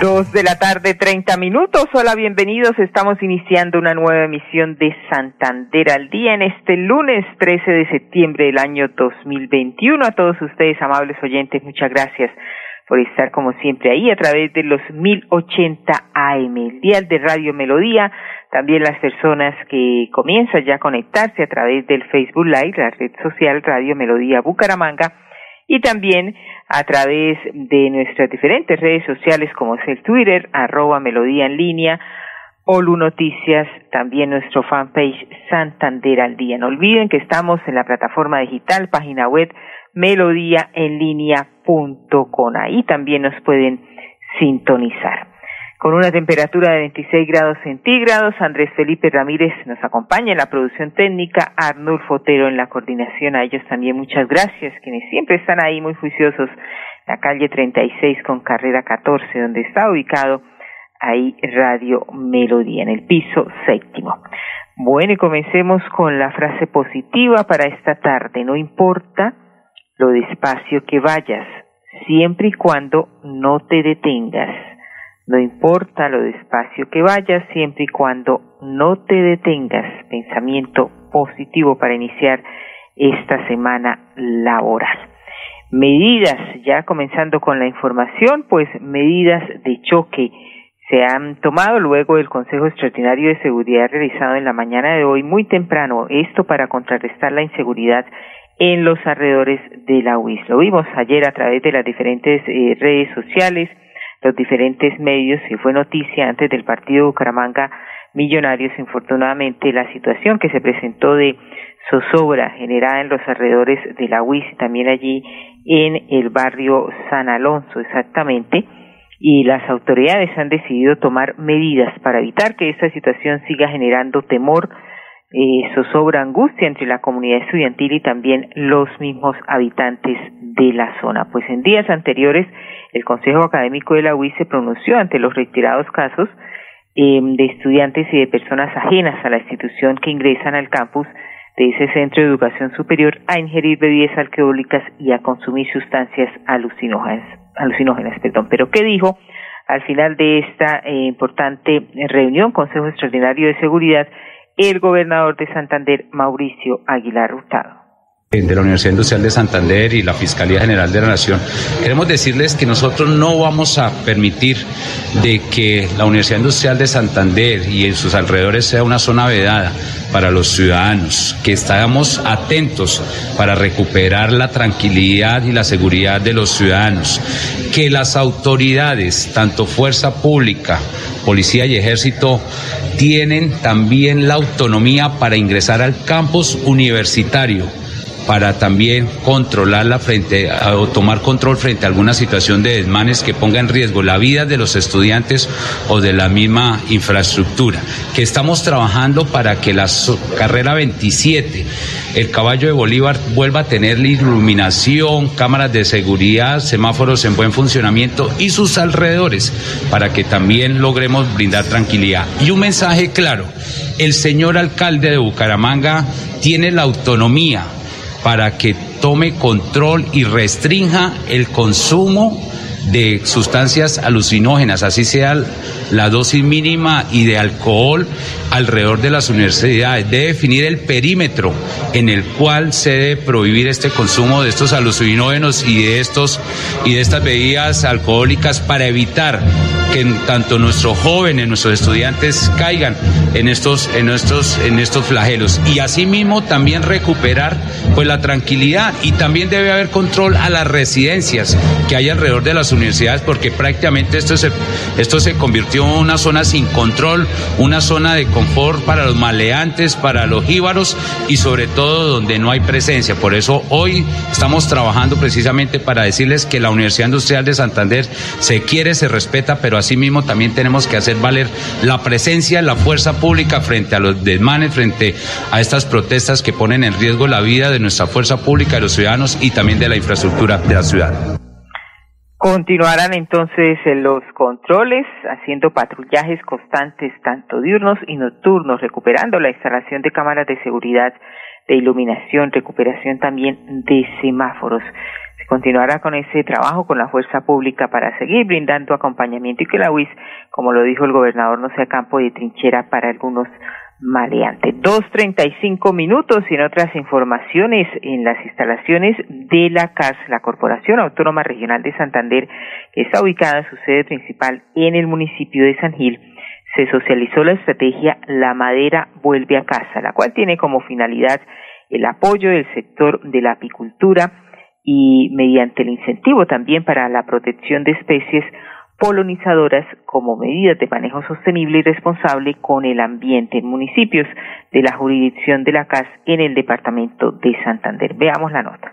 Dos de la tarde, treinta minutos. Hola, bienvenidos. Estamos iniciando una nueva emisión de Santander al Día en este lunes 13 de septiembre del año 2021. A todos ustedes, amables oyentes, muchas gracias por estar como siempre ahí a través de los 1080 AM, el dial de Radio Melodía. También las personas que comienzan ya a conectarse a través del Facebook Live, la red social Radio Melodía Bucaramanga y también a través de nuestras diferentes redes sociales como es el Twitter, arroba melodía en línea, Olu Noticias, también nuestro fanpage Santander al Día. No olviden que estamos en la plataforma digital, página web melodíaenlínea.com. Ahí también nos pueden sintonizar con una temperatura de 26 grados centígrados. Andrés Felipe Ramírez nos acompaña en la producción técnica, Arnulfo Fotero en la coordinación. A ellos también muchas gracias, quienes siempre están ahí muy juiciosos. La calle 36 con carrera 14, donde está ubicado ahí Radio Melodía, en el piso séptimo. Bueno, y comencemos con la frase positiva para esta tarde. No importa lo despacio que vayas, siempre y cuando no te detengas no importa lo despacio que vayas, siempre y cuando no te detengas. Pensamiento positivo para iniciar esta semana laboral. Medidas, ya comenzando con la información, pues medidas de choque se han tomado luego del Consejo Extraordinario de Seguridad realizado en la mañana de hoy muy temprano, esto para contrarrestar la inseguridad en los alrededores de la UIS. Lo vimos ayer a través de las diferentes eh, redes sociales, los diferentes medios y fue noticia antes del partido Bucaramanga Millonarios, infortunadamente, la situación que se presentó de zozobra generada en los alrededores de la UIS y también allí en el barrio San Alonso, exactamente, y las autoridades han decidido tomar medidas para evitar que esta situación siga generando temor, eh, zozobra, angustia entre la comunidad estudiantil y también los mismos habitantes de la zona. Pues en días anteriores el Consejo Académico de la UIS se pronunció ante los retirados casos eh, de estudiantes y de personas ajenas a la institución que ingresan al campus de ese centro de educación superior a ingerir bebidas alcohólicas y a consumir sustancias alucinógenas. alucinógenas perdón. Pero ¿qué dijo al final de esta eh, importante reunión, Consejo Extraordinario de Seguridad, el gobernador de Santander, Mauricio Aguilar Hurtado? de la Universidad Industrial de Santander y la Fiscalía General de la Nación, queremos decirles que nosotros no vamos a permitir de que la Universidad Industrial de Santander y en sus alrededores sea una zona vedada para los ciudadanos, que estamos atentos para recuperar la tranquilidad y la seguridad de los ciudadanos, que las autoridades, tanto fuerza pública, policía y ejército, tienen también la autonomía para ingresar al campus universitario para también controlarla frente o tomar control frente a alguna situación de desmanes que ponga en riesgo la vida de los estudiantes o de la misma infraestructura. Que estamos trabajando para que la carrera 27, el caballo de Bolívar, vuelva a tener la iluminación, cámaras de seguridad, semáforos en buen funcionamiento y sus alrededores para que también logremos brindar tranquilidad. Y un mensaje claro, el señor alcalde de Bucaramanga tiene la autonomía para que tome control y restrinja el consumo de sustancias alucinógenas, así sea la dosis mínima y de alcohol alrededor de las universidades. Debe definir el perímetro en el cual se debe prohibir este consumo de estos alucinógenos y de estos y de estas bebidas alcohólicas para evitar que tanto nuestros jóvenes, nuestros estudiantes caigan en estos, en estos, en estos flagelos. Y asimismo también recuperar pues la tranquilidad y también debe haber control a las residencias que hay alrededor de las universidades porque prácticamente esto se, esto se convirtió una zona sin control, una zona de confort para los maleantes, para los jíbaros y sobre todo donde no hay presencia. Por eso hoy estamos trabajando precisamente para decirles que la Universidad Industrial de Santander se quiere, se respeta, pero asimismo también tenemos que hacer valer la presencia, la fuerza pública frente a los desmanes, frente a estas protestas que ponen en riesgo la vida de nuestra fuerza pública, de los ciudadanos y también de la infraestructura de la ciudad. Continuarán entonces los controles, haciendo patrullajes constantes, tanto diurnos y nocturnos, recuperando la instalación de cámaras de seguridad, de iluminación, recuperación también de semáforos. Se continuará con ese trabajo con la fuerza pública para seguir brindando acompañamiento y que la UIS, como lo dijo el gobernador, no sea campo de trinchera para algunos maleante. Dos treinta y cinco minutos y en otras informaciones en las instalaciones de la CAS, la Corporación Autónoma Regional de Santander, que está ubicada en su sede principal en el municipio de San Gil, se socializó la estrategia La Madera Vuelve a Casa, la cual tiene como finalidad el apoyo del sector de la apicultura y mediante el incentivo también para la protección de especies polonizadoras como medidas de manejo sostenible y responsable con el ambiente en municipios de la jurisdicción de la CAS en el departamento de Santander. Veamos la nota.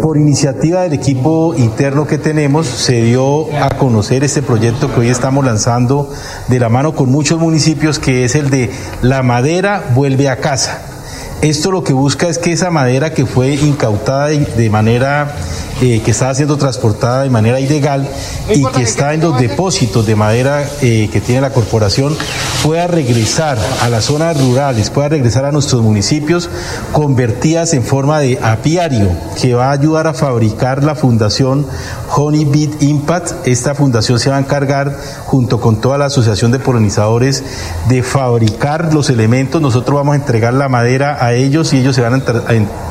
Por iniciativa del equipo interno que tenemos, se dio a conocer este proyecto que hoy estamos lanzando de la mano con muchos municipios, que es el de La Madera vuelve a casa. Esto lo que busca es que esa madera que fue incautada de manera eh, que estaba siendo transportada de manera ilegal y que está en los depósitos de madera eh, que tiene la corporación pueda regresar a las zonas rurales, pueda regresar a nuestros municipios convertidas en forma de apiario que va a ayudar a fabricar la fundación Honey Beat Impact. Esta fundación se va a encargar junto con toda la asociación de polinizadores de fabricar los elementos. Nosotros vamos a entregar la madera a ellos y ellos se van a,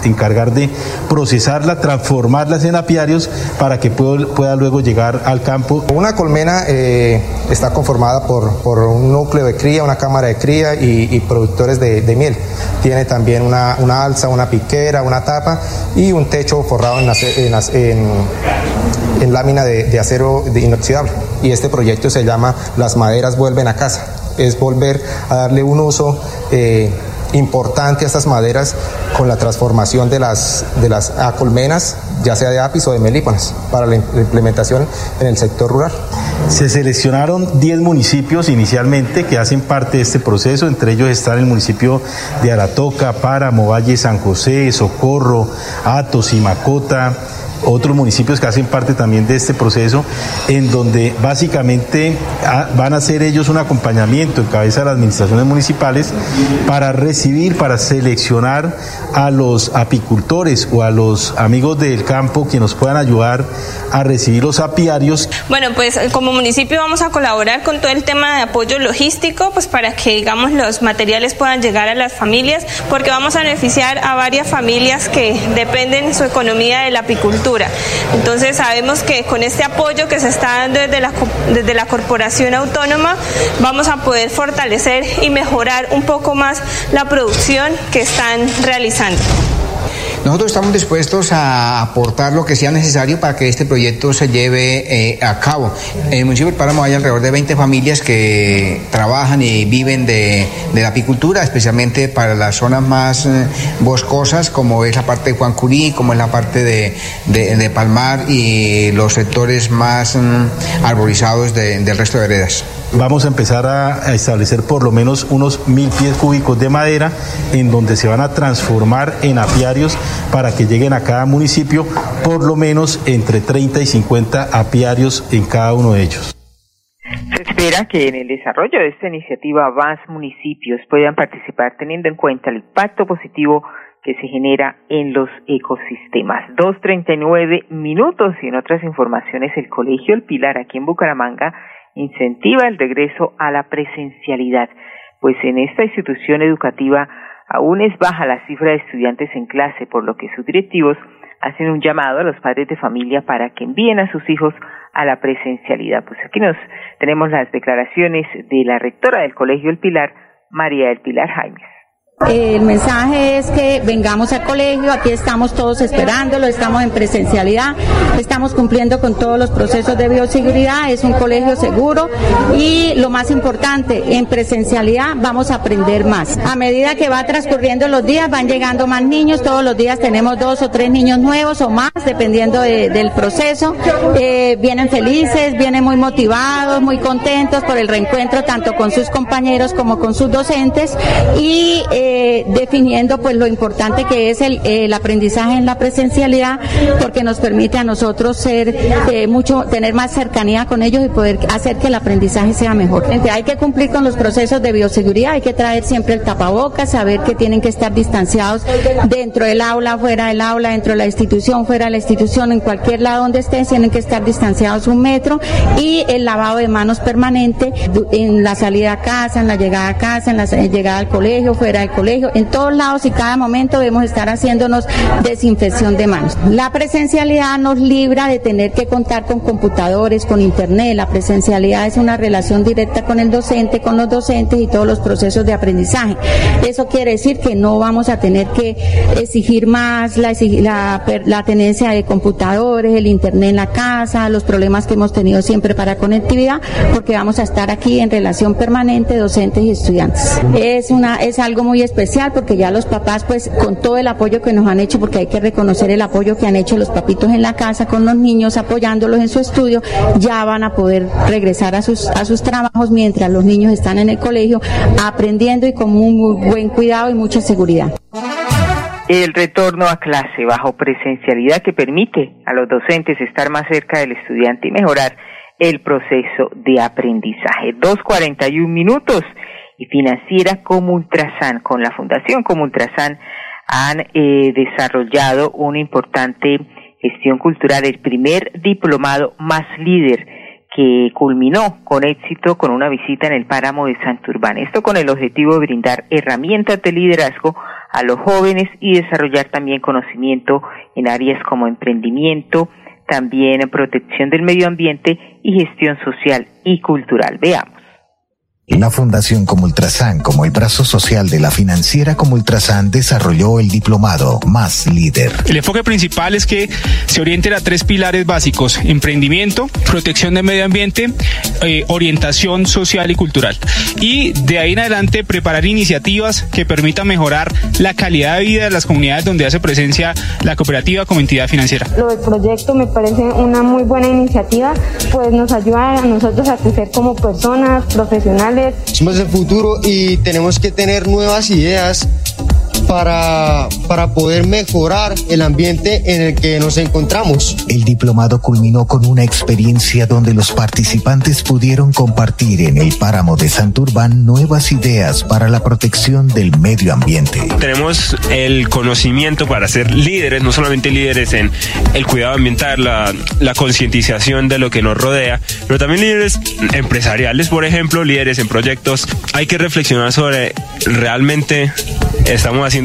encargar de procesarla, transformarla en apiarios para que pueda, luego llegar al campo. Una colmena eh, está conformada por, un núcleo de cría, una cámara de cría y, productores de, miel. Tiene también una, alza, una piquera, una tapa y un techo forrado en, lámina de, acero inoxidable. Y este proyecto se llama Las maderas vuelven a casa. Es volver a darle un uso eh, importante a estas maderas con la transformación de las, de las ya sea de apis o de melíponas, para la implementación en el sector rural. Se seleccionaron 10 municipios inicialmente que hacen parte de este proceso, entre ellos están el municipio de Aratoca, Páramo, Valle San José, Socorro, Atos y Macota, otros municipios que hacen parte también de este proceso, en donde básicamente ah, van a hacer ellos un acompañamiento en cabeza de las administraciones municipales para recibir, para seleccionar a los apicultores o a los amigos del campo que nos puedan ayudar a recibir los apiarios. Bueno, pues como municipio vamos a colaborar con todo el tema de apoyo logístico, pues para que digamos los materiales puedan llegar a las familias, porque vamos a beneficiar a varias familias que dependen su economía de la apicultura entonces sabemos que con este apoyo que se está dando desde la, desde la corporación autónoma vamos a poder fortalecer y mejorar un poco más la producción que están realizando. Nosotros estamos dispuestos a aportar lo que sea necesario para que este proyecto se lleve eh, a cabo. En el municipio de Páramo hay alrededor de 20 familias que trabajan y viven de, la apicultura, especialmente para las zonas más eh, boscosas, como es la parte de Juan Curí, como es la parte de, Palmar y los sectores más mm, arborizados del resto de veredas vamos a empezar a, establecer por lo menos unos mil pies cúbicos de madera en donde se van a transformar en apiarios para que lleguen a cada municipio por lo menos entre 30 y 50 apiarios en cada uno de ellos. Se espera que en el desarrollo de esta iniciativa más municipios puedan participar teniendo en cuenta el impacto positivo que se genera en los ecosistemas. 2.39 minutos y en otras informaciones el Colegio El Pilar aquí en Bucaramanga incentiva el regreso a la presencialidad, pues en esta institución educativa aún es baja la cifra de estudiantes en clase, por lo que sus directivos hacen un llamado a los padres de familia para que envíen a sus hijos a la presencialidad. Pues aquí nos tenemos las declaraciones de la rectora del Colegio El Pilar, María del Pilar Jaimes. El mensaje es que vengamos al colegio, aquí estamos todos esperándolo, estamos en presencialidad, estamos cumpliendo con todos los procesos de bioseguridad, es un colegio seguro y lo más importante, en presencialidad vamos a aprender más. A medida que va transcurriendo los días, van llegando más niños, todos los días tenemos dos o tres niños nuevos o más, dependiendo del proceso. Eh, vienen felices, vienen muy motivados, muy contentos por el reencuentro tanto con sus compañeros como con sus docentes y eh, eh, definiendo pues lo importante que es el, el, aprendizaje en la presencialidad porque nos permite a nosotros ser eh, mucho tener más cercanía con ellos y poder hacer que el aprendizaje sea mejor. Hay que cumplir con los procesos de bioseguridad, hay que traer siempre el tapabocas, saber que tienen que estar distanciados dentro del aula, fuera del aula, dentro de la institución, fuera de la institución, en cualquier lado donde estén, tienen que estar distanciados un metro y el lavado de manos permanente en la salida a casa, en la llegada a casa, en la llegada al colegio, fuera del colegio, en todos lados y cada momento debemos estar haciéndonos desinfección de manos. La presencialidad nos libra de tener que contar con computadores, con internet. La presencialidad es una relación directa con el docente, con los docentes y todos los procesos de aprendizaje. Eso quiere decir que no vamos a tener que exigir más la, la, la tenencia de computadores, el internet en la casa, los problemas que hemos tenido siempre para conectividad, porque vamos a estar aquí en relación permanente docentes y estudiantes. Es una es algo muy especial porque ya los papás pues con todo el apoyo que nos han hecho porque hay que reconocer el apoyo que han hecho los papitos en la casa con los niños apoyándolos en su estudio ya van a poder regresar a sus a sus trabajos mientras los niños están en el colegio aprendiendo y con muy buen cuidado y mucha seguridad. El retorno a clase bajo presencialidad que permite a los docentes estar más cerca del estudiante y mejorar el proceso de aprendizaje. 2.41 minutos y financiera como Ultrasan, con la Fundación como Ultrasan, han eh, desarrollado una importante gestión cultural, el primer diplomado más líder que culminó con éxito con una visita en el páramo de Santurbán. Esto con el objetivo de brindar herramientas de liderazgo a los jóvenes y desarrollar también conocimiento en áreas como emprendimiento, también protección del medio ambiente y gestión social y cultural. Veamos. La Fundación Como Ultrasan, como el brazo social de la financiera Como Ultrasan, desarrolló el diplomado Más Líder. El enfoque principal es que se orienten a tres pilares básicos: emprendimiento, protección del medio ambiente, eh, orientación social y cultural. Y de ahí en adelante preparar iniciativas que permitan mejorar la calidad de vida de las comunidades donde hace presencia la cooperativa como entidad financiera. Lo del proyecto me parece una muy buena iniciativa, pues nos ayuda a nosotros a crecer como personas, profesionales somos el futuro y tenemos que tener nuevas ideas para, para poder mejorar el ambiente en el que nos encontramos. El diplomado culminó con una experiencia donde los participantes pudieron compartir en el páramo de Santurbán nuevas ideas para la protección del medio ambiente. Tenemos el conocimiento para ser líderes, no solamente líderes en el cuidado ambiental, la, la concientización de lo que nos rodea, pero también líderes empresariales, por ejemplo, líderes en proyectos. Hay que reflexionar sobre realmente estamos haciendo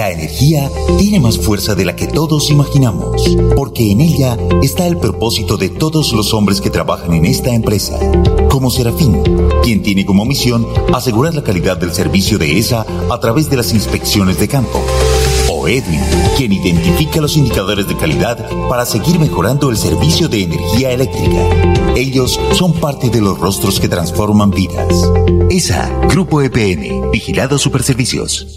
La energía tiene más fuerza de la que todos imaginamos, porque en ella está el propósito de todos los hombres que trabajan en esta empresa, como Serafín, quien tiene como misión asegurar la calidad del servicio de ESA a través de las inspecciones de campo. O Edwin, quien identifica los indicadores de calidad para seguir mejorando el servicio de energía eléctrica. Ellos son parte de los rostros que transforman vidas. ESA, Grupo EPN, Vigilado Superservicios.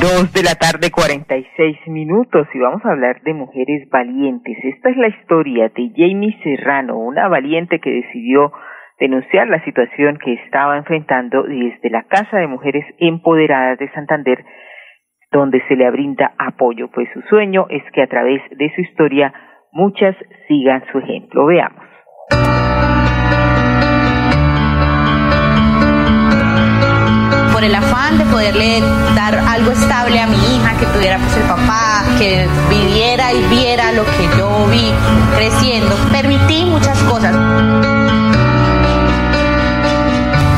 Dos de la tarde, 46 minutos, y vamos a hablar de mujeres valientes. Esta es la historia de Jamie Serrano, una valiente que decidió denunciar la situación que estaba enfrentando desde la Casa de Mujeres Empoderadas de Santander, donde se le brinda apoyo, pues su sueño es que a través de su historia muchas sigan su ejemplo. Veamos. El afán de poderle dar algo estable a mi hija, que tuviera pues el papá, que viviera y viera lo que yo vi creciendo. Permití muchas cosas.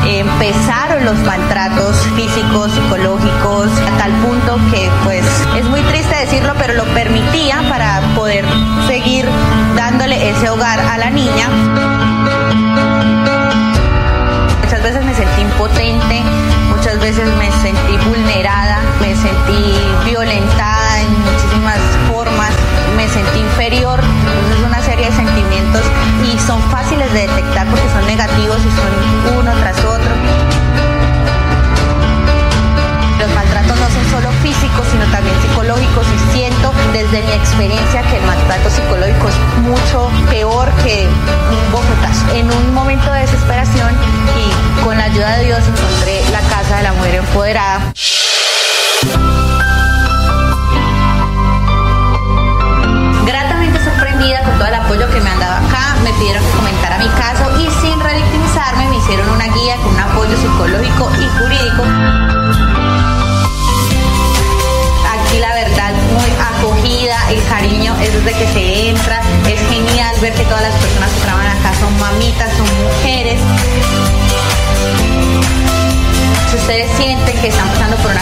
Empezaron los maltratos físicos, psicológicos, a tal punto que pues es muy triste decirlo, pero lo permitía para poder seguir dándole ese hogar a la niña. Me sentí vulnerada, me sentí violentada en muchísimas formas, me sentí inferior, entonces una serie de sentimientos y son fáciles de detectar porque son negativos y son sino también psicológicos y siento desde mi experiencia que el maltrato psicológico es mucho peor que un bofetazo. En un momento de desesperación y con la ayuda de Dios encontré la casa de la mujer empoderada.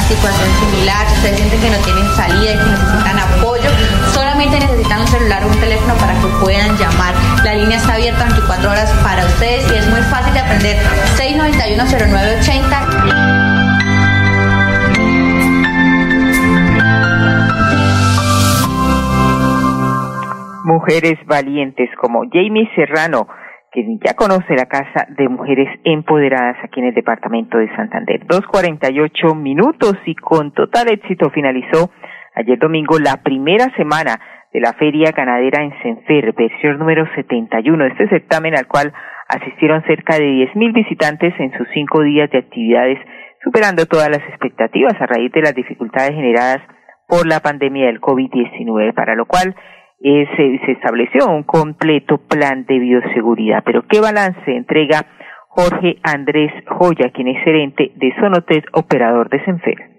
Situación similar, si ustedes sienten que no tienen salida y que necesitan apoyo, solamente necesitan un celular o un teléfono para que puedan llamar. La línea está abierta 24 horas para ustedes y es muy fácil de aprender. 691-0980. Mujeres valientes como Jamie Serrano, quien ya conoce la Casa de Mujeres Empoderadas aquí en el departamento de Santander. 2.48 minutos y con total éxito finalizó ayer domingo la primera semana de la Feria Ganadera en Senfer, versión número 71. Este certamen al cual asistieron cerca de 10.000 visitantes en sus cinco días de actividades, superando todas las expectativas a raíz de las dificultades generadas por la pandemia del COVID-19, para lo cual eh, se, estableció un completo plan de bioseguridad. Pero ¿qué balance entrega Jorge Andrés Joya, quien es gerente de Sonotet, operador de Senfer?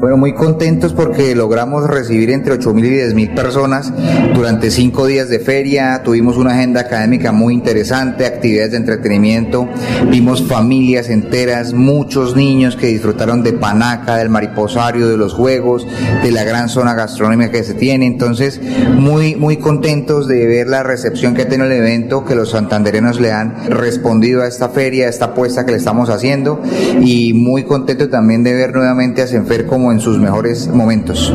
Bueno, muy contentos porque logramos recibir entre 8.000 y 10.000 personas durante cinco días de feria. Tuvimos una agenda académica muy interesante, actividades de entretenimiento. Vimos familias enteras, muchos niños que disfrutaron de Panaca, del mariposario, de los juegos, de la gran zona gastronómica que se tiene. Entonces, muy, muy contentos de ver la recepción que ha tenido el evento, que los santanderenos le han respondido a esta feria, a esta apuesta que le estamos haciendo. Y muy contentos también de ver nuevamente a Senfer como en sus mejores momentos.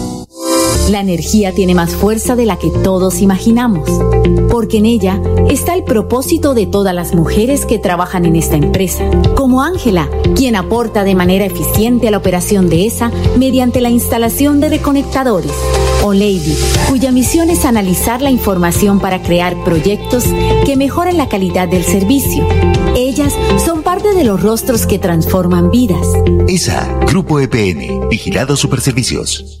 La energía tiene más fuerza de la que todos imaginamos, porque en ella está el propósito de todas las mujeres que trabajan en esta empresa, como Ángela, quien aporta de manera eficiente a la operación de esa mediante la instalación de reconectadores, o Lady, cuya misión es analizar la información para crear proyectos que mejoren la calidad del servicio. Ellas son parte de los rostros que transforman vidas. ESA, Grupo EPN, Vigilado Superservicios.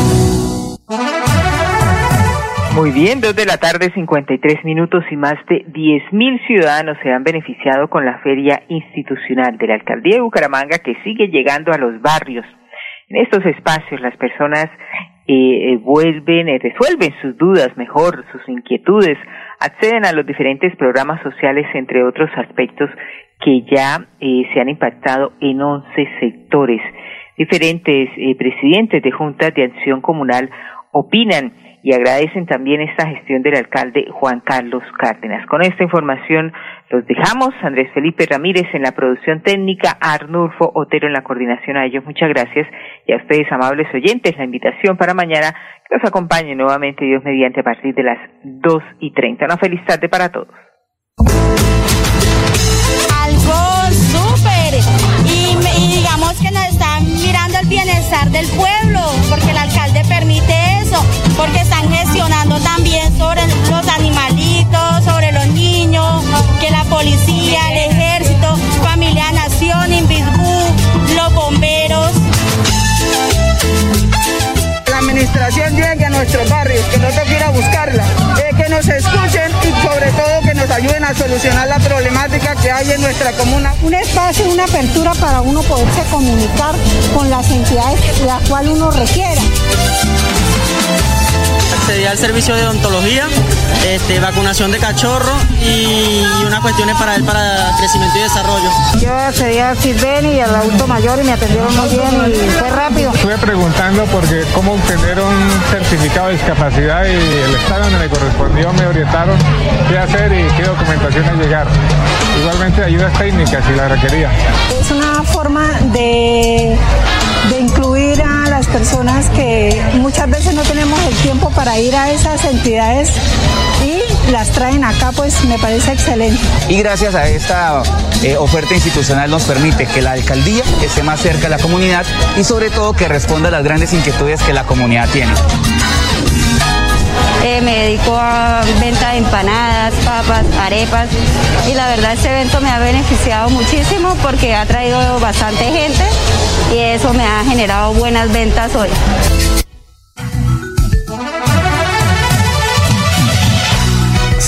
Muy bien, dos de la tarde, 53 minutos y más de 10.000 ciudadanos se han beneficiado con la feria institucional de la Alcaldía de Bucaramanga que sigue llegando a los barrios. En estos espacios las personas eh, vuelven, eh, resuelven sus dudas mejor, sus inquietudes, acceden a los diferentes programas sociales, entre otros aspectos que ya eh, se han impactado en 11 sectores. Diferentes eh, presidentes de juntas de acción comunal opinan y agradecen también esta gestión del alcalde Juan Carlos Cárdenas. Con esta información los dejamos. Andrés Felipe Ramírez en la producción técnica, Arnulfo Otero en la coordinación. A ellos muchas gracias y a ustedes, amables oyentes, la invitación para mañana que nos acompañe nuevamente Dios mediante a partir de las dos y treinta. Una feliz tarde para todos. bienestar del pueblo, porque el alcalde permite eso, porque están gestionando también sobre los animalitos, sobre los niños, que la policía, recuperación llegue a nuestros barrios, que no toque ir a buscarla, eh, que nos escuchen y sobre todo que nos ayuden a solucionar la problemática que hay en nuestra comuna. Un espacio, una apertura para uno poderse comunicar con las entidades la cual uno requiera accedí al servicio de odontología, este, vacunación de cachorro y unas cuestiones para él para crecimiento y desarrollo. Yo accedí al CISBEN y al adulto mayor y me atendieron muy bien y fue rápido. Estuve preguntando porque cómo obtener un certificado de discapacidad y el estado donde me correspondió me orientaron qué hacer y qué documentación llegar. Igualmente ayudas técnicas si la requería. Es una forma de, personas que muchas veces no tenemos el tiempo para ir a esas entidades y las traen acá, pues me parece excelente. Y gracias a esta eh, oferta institucional nos permite que la alcaldía esté más cerca de la comunidad y sobre todo que responda a las grandes inquietudes que la comunidad tiene. Eh, me dedico a venta de empanadas, papas, arepas y la verdad este evento me ha beneficiado muchísimo porque ha traído bastante gente y eso me ha generado buenas ventas hoy.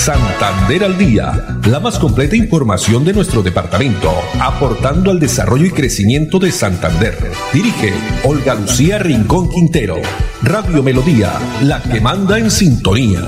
Santander al Día, la más completa información de nuestro departamento, aportando al desarrollo y crecimiento de Santander. Dirige Olga Lucía Rincón Quintero. Radio Melodía, la que manda en sintonía.